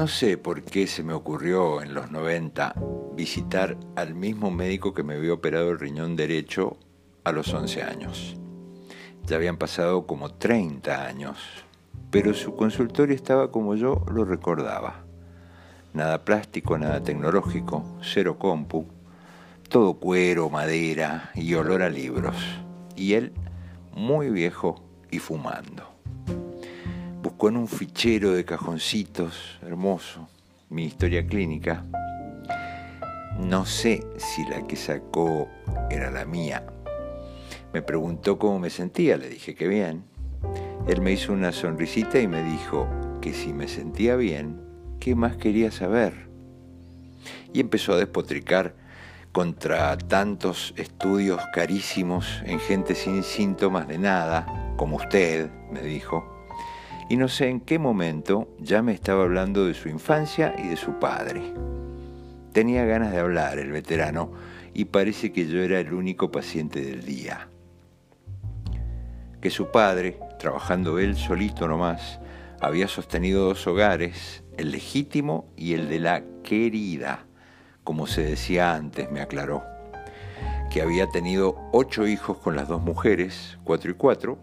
No sé por qué se me ocurrió en los 90 visitar al mismo médico que me había operado el riñón derecho a los 11 años. Ya habían pasado como 30 años, pero su consultorio estaba como yo lo recordaba. Nada plástico, nada tecnológico, cero compu, todo cuero, madera y olor a libros. Y él muy viejo y fumando. Buscó en un fichero de cajoncitos hermoso mi historia clínica. No sé si la que sacó era la mía. Me preguntó cómo me sentía, le dije que bien. Él me hizo una sonrisita y me dijo que si me sentía bien, ¿qué más quería saber? Y empezó a despotricar contra tantos estudios carísimos en gente sin síntomas de nada, como usted, me dijo. Y no sé en qué momento ya me estaba hablando de su infancia y de su padre. Tenía ganas de hablar el veterano y parece que yo era el único paciente del día. Que su padre, trabajando él solito nomás, había sostenido dos hogares, el legítimo y el de la querida como se decía antes, me aclaró, que había tenido ocho hijos con las dos mujeres, cuatro y cuatro,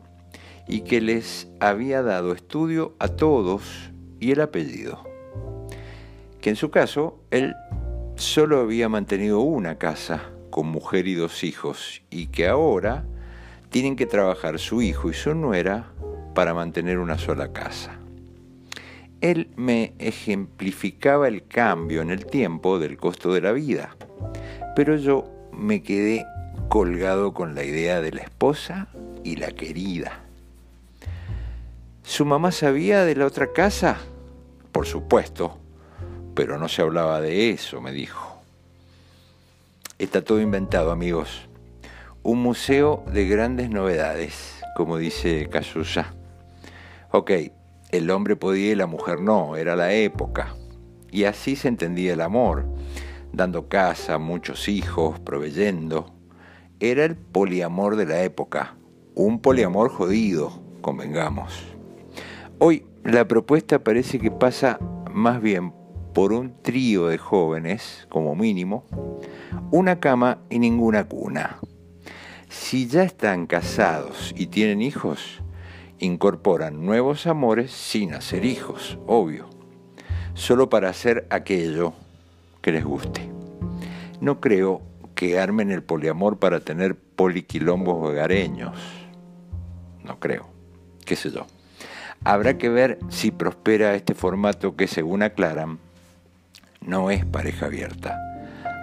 y que les había dado estudio a todos y el apellido. Que en su caso, él solo había mantenido una casa con mujer y dos hijos, y que ahora tienen que trabajar su hijo y su nuera para mantener una sola casa él me ejemplificaba el cambio en el tiempo del costo de la vida, pero yo me quedé colgado con la idea de la esposa y la querida. ¿Su mamá sabía de la otra casa? Por supuesto, pero no se hablaba de eso, me dijo. Está todo inventado, amigos. Un museo de grandes novedades, como dice Casusa. Ok, el hombre podía y la mujer no, era la época. Y así se entendía el amor, dando casa, muchos hijos, proveyendo. Era el poliamor de la época, un poliamor jodido, convengamos. Hoy la propuesta parece que pasa más bien por un trío de jóvenes, como mínimo, una cama y ninguna cuna. Si ya están casados y tienen hijos, incorporan nuevos amores sin hacer hijos, obvio, solo para hacer aquello que les guste. No creo que armen el poliamor para tener poliquilombos hogareños. No creo. ¿Qué sé yo? Habrá que ver si prospera este formato que, según aclaran, no es pareja abierta.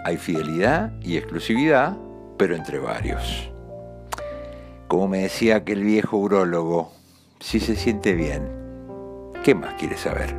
Hay fidelidad y exclusividad, pero entre varios. Como me decía aquel viejo urólogo, si se siente bien, ¿qué más quiere saber?